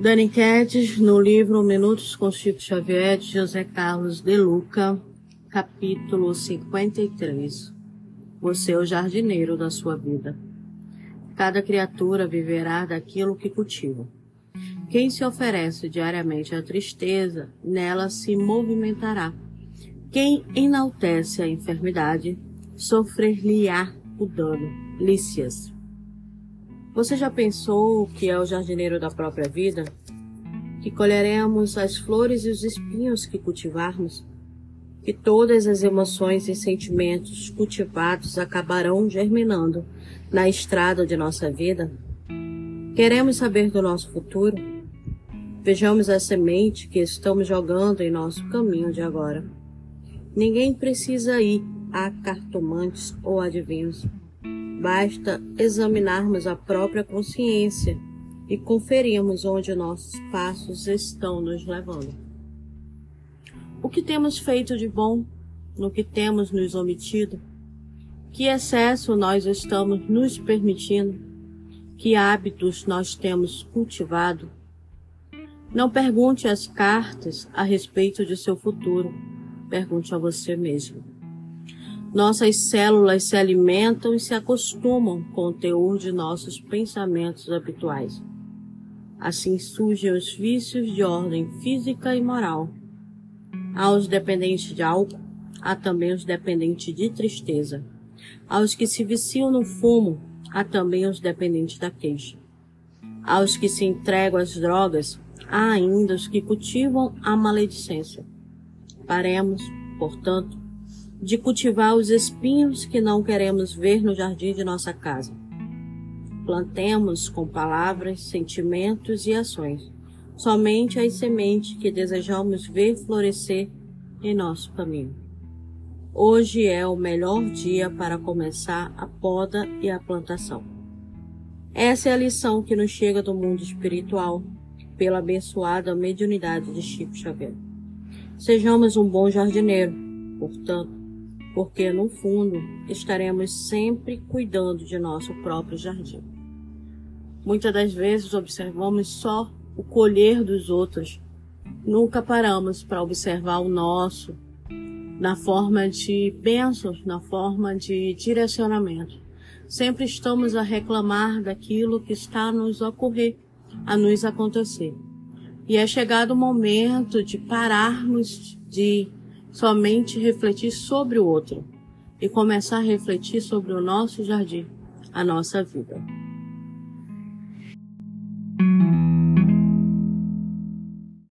Dani Quedes, no livro Minutos com Chico Xavier, de José Carlos de Luca, capítulo 53. Você é o jardineiro da sua vida. Cada criatura viverá daquilo que cultiva. Quem se oferece diariamente à tristeza, nela se movimentará. Quem enaltece a enfermidade, sofrer-lhe-á o dano. Lícias. Você já pensou que é o jardineiro da própria vida? Que colheremos as flores e os espinhos que cultivarmos? Que todas as emoções e sentimentos cultivados acabarão germinando na estrada de nossa vida? Queremos saber do nosso futuro? Vejamos a semente que estamos jogando em nosso caminho de agora. Ninguém precisa ir a cartomantes ou adivinhos. Basta examinarmos a própria consciência e conferirmos onde nossos passos estão nos levando. O que temos feito de bom, no que temos nos omitido? Que excesso nós estamos nos permitindo? Que hábitos nós temos cultivado? Não pergunte às cartas a respeito de seu futuro, pergunte a você mesmo. Nossas células se alimentam e se acostumam com o teor de nossos pensamentos habituais. Assim surgem os vícios de ordem física e moral. Há os dependentes de álcool, há também os dependentes de tristeza. Há os que se viciam no fumo, há também os dependentes da queixa. Há os que se entregam às drogas, há ainda os que cultivam a maledicência. Paremos, portanto, de cultivar os espinhos que não queremos ver no jardim de nossa casa. Plantemos com palavras, sentimentos e ações somente as sementes que desejamos ver florescer em nosso caminho. Hoje é o melhor dia para começar a poda e a plantação. Essa é a lição que nos chega do mundo espiritual pela abençoada mediunidade de Chico Xavier. Sejamos um bom jardineiro, portanto, porque no fundo estaremos sempre cuidando de nosso próprio jardim. Muitas das vezes observamos só o colher dos outros, nunca paramos para observar o nosso, na forma de bênçãos, na forma de direcionamento. Sempre estamos a reclamar daquilo que está a nos ocorrer, a nos acontecer. E é chegado o momento de pararmos de somente refletir sobre o outro e começar a refletir sobre o nosso jardim, a nossa vida.